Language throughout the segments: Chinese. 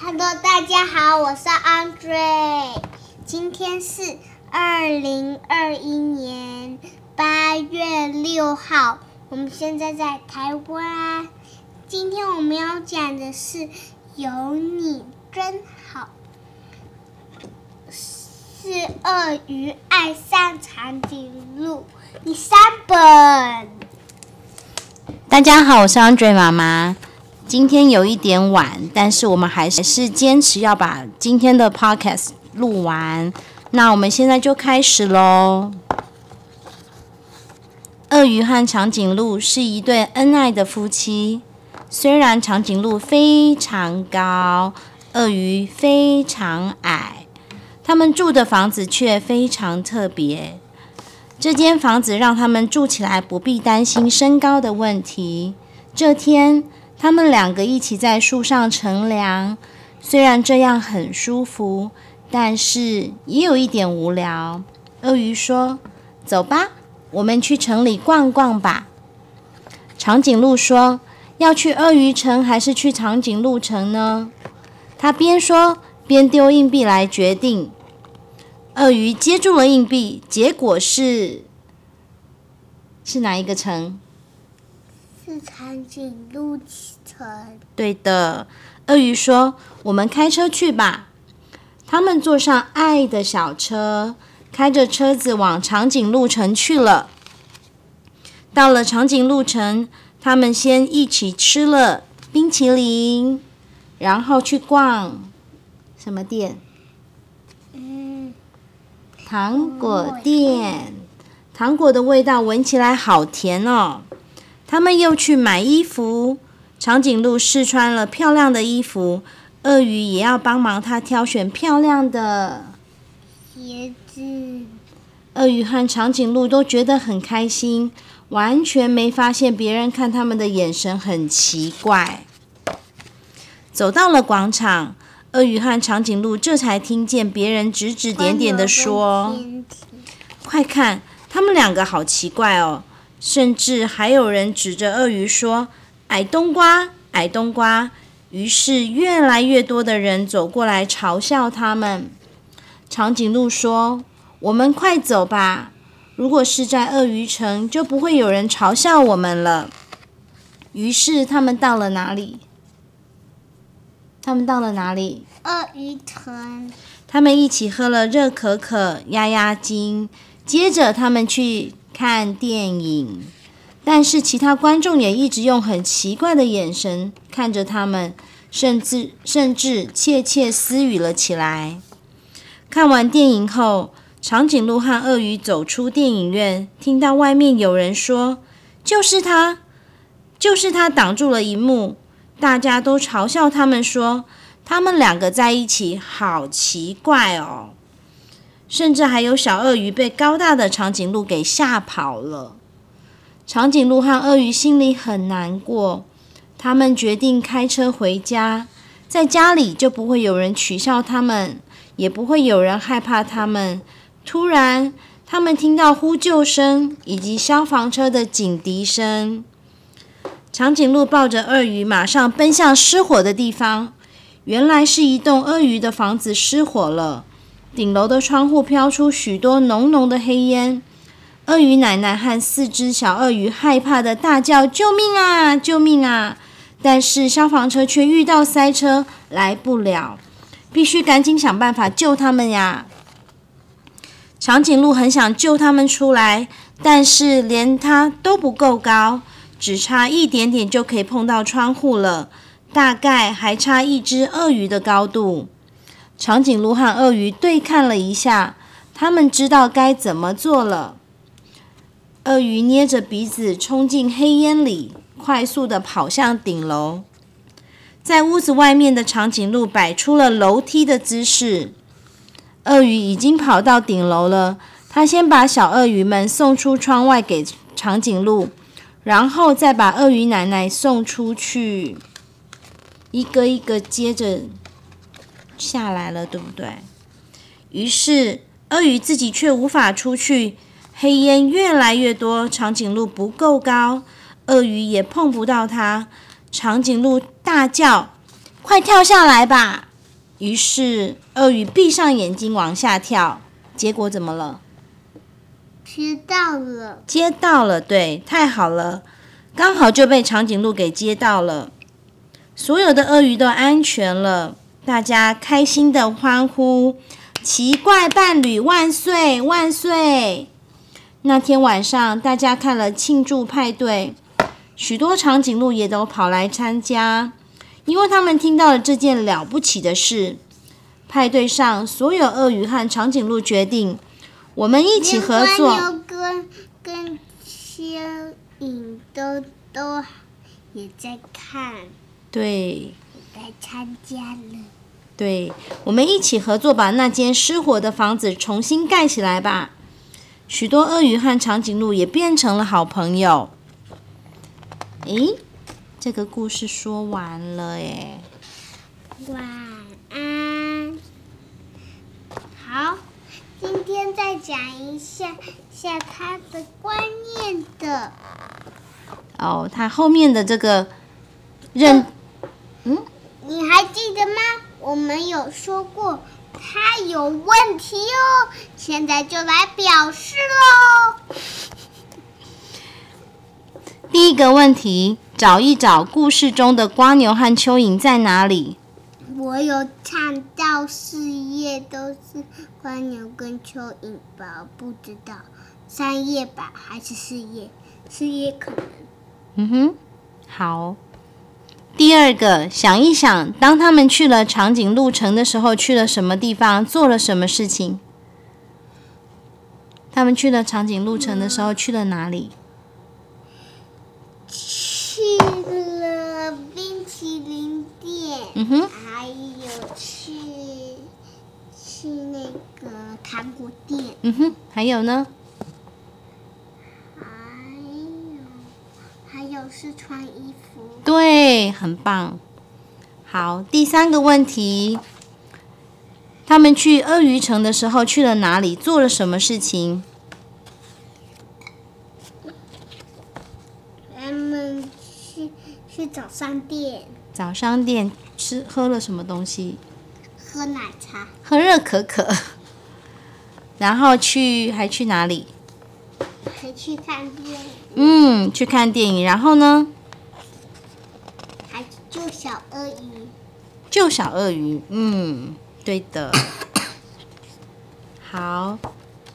Hello，大家好，我是 Andre。今天是二零二一年八月六号，我们现在在台湾。今天我们要讲的是“有你真好”，是鳄鱼爱上长颈鹿第三本。大家好，我是 Andre 妈妈。今天有一点晚，但是我们还是坚持要把今天的 podcast 录完。那我们现在就开始喽。鳄鱼和长颈鹿是一对恩爱的夫妻。虽然长颈鹿非常高，鳄鱼非常矮，他们住的房子却非常特别。这间房子让他们住起来不必担心身高的问题。这天，他们两个一起在树上乘凉，虽然这样很舒服，但是也有一点无聊。鳄鱼说：“走吧，我们去城里逛逛吧。”长颈鹿说。要去鳄鱼城还是去长颈鹿城呢？他边说边丢硬币来决定。鳄鱼接住了硬币，结果是是哪一个城？是长颈鹿城。对的，鳄鱼说：“我们开车去吧。”他们坐上爱的小车，开着车子往长颈鹿城去了。到了长颈鹿城。他们先一起吃了冰淇淋，然后去逛什么店？嗯，糖果店。糖果的味道闻起来好甜哦。他们又去买衣服，长颈鹿试穿了漂亮的衣服，鳄鱼也要帮忙他挑选漂亮的鞋子。鳄鱼和长颈鹿都觉得很开心。完全没发现别人看他们的眼神很奇怪。走到了广场，鳄鱼和长颈鹿这才听见别人指指点点的说：“快看，他们两个好奇怪哦！”甚至还有人指着鳄鱼说：“矮冬瓜，矮冬瓜。”于是越来越多的人走过来嘲笑他们。长颈鹿说：“我们快走吧。”如果是在鳄鱼城，就不会有人嘲笑我们了。于是他们到了哪里？他们到了哪里？鳄鱼城。他们一起喝了热可可，压压惊。接着他们去看电影，但是其他观众也一直用很奇怪的眼神看着他们，甚至甚至窃窃私语了起来。看完电影后。长颈鹿和鳄鱼走出电影院，听到外面有人说：“就是他，就是他挡住了荧幕。”大家都嘲笑他们说：“他们两个在一起好奇怪哦。”甚至还有小鳄鱼被高大的长颈鹿给吓跑了。长颈鹿和鳄鱼心里很难过，他们决定开车回家，在家里就不会有人取笑他们，也不会有人害怕他们。突然，他们听到呼救声以及消防车的警笛声。长颈鹿抱着鳄鱼，马上奔向失火的地方。原来是一栋鳄鱼的房子失火了，顶楼的窗户飘出许多浓浓的黑烟。鳄鱼奶奶和四只小鳄鱼害怕的大叫：“救命啊！救命啊！”但是消防车却遇到塞车，来不了，必须赶紧想办法救他们呀！长颈鹿很想救他们出来，但是连它都不够高，只差一点点就可以碰到窗户了，大概还差一只鳄鱼的高度。长颈鹿和鳄鱼对看了一下，他们知道该怎么做了。鳄鱼捏着鼻子冲进黑烟里，快速的跑向顶楼。在屋子外面的长颈鹿摆出了楼梯的姿势。鳄鱼已经跑到顶楼了。他先把小鳄鱼们送出窗外给长颈鹿，然后再把鳄鱼奶奶送出去，一个一个接着下来了，对不对？于是鳄鱼自己却无法出去，黑烟越来越多，长颈鹿不够高，鳄鱼也碰不到它。长颈鹿大叫：“快跳下来吧！”于是鳄鱼闭上眼睛往下跳，结果怎么了？接到了，接到了，对，太好了，刚好就被长颈鹿给接到了。所有的鳄鱼都安全了，大家开心的欢呼：“奇怪伴侣万岁万岁！”那天晚上，大家看了庆祝派对，许多长颈鹿也都跑来参加，因为他们听到了这件了不起的事。派对上，所有鳄鱼和长颈鹿决定，我们一起合作。牛跟跟蚯蚓都都也在看，对来参加了。对，我们一起合作，把那间失火的房子重新盖起来吧。许多鳄鱼和长颈鹿也变成了好朋友。诶，这个故事说完了诶。晚安。好，今天再讲一下下它的观念的。哦，它后面的这个认？我们有说过它有问题哦，现在就来表示喽。第一个问题，找一找故事中的瓜牛和蚯蚓在哪里？我有看到四页都是关牛跟蚯蚓吧，不知道三页吧还是四页？四页可能。嗯哼，好。第二个，想一想，当他们去了长颈鹿城的时候，去了什么地方，做了什么事情？他们去了长颈鹿城的时候，去了哪里？去了冰淇淋店，嗯哼，还有去去那个糖果店，嗯哼，还有呢？还有还有是穿衣服。对，很棒。好，第三个问题，他们去鳄鱼城的时候去了哪里？做了什么事情？他们去去早商店早商店吃喝了什么东西？喝奶茶，喝热可可。然后去还去哪里？还去看电影，嗯，去看电影。然后呢？还救小鳄鱼。救小鳄鱼。嗯，对的。好，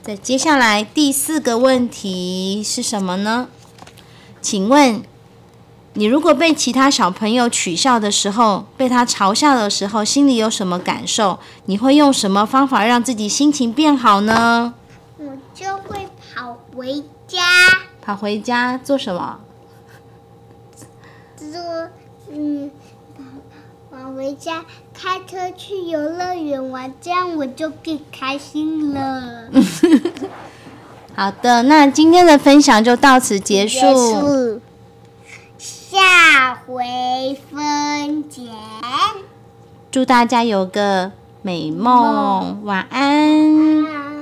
再接下来第四个问题是什么呢？请问，你如果被其他小朋友取笑的时候，被他嘲笑的时候，心里有什么感受？你会用什么方法让自己心情变好呢？回家，跑回家做什么？做嗯，跑跑回家，开车去游乐园玩，这样我就更开心了。好的，那今天的分享就到此结束。束，下回分解。祝大家有个美梦，晚安。啊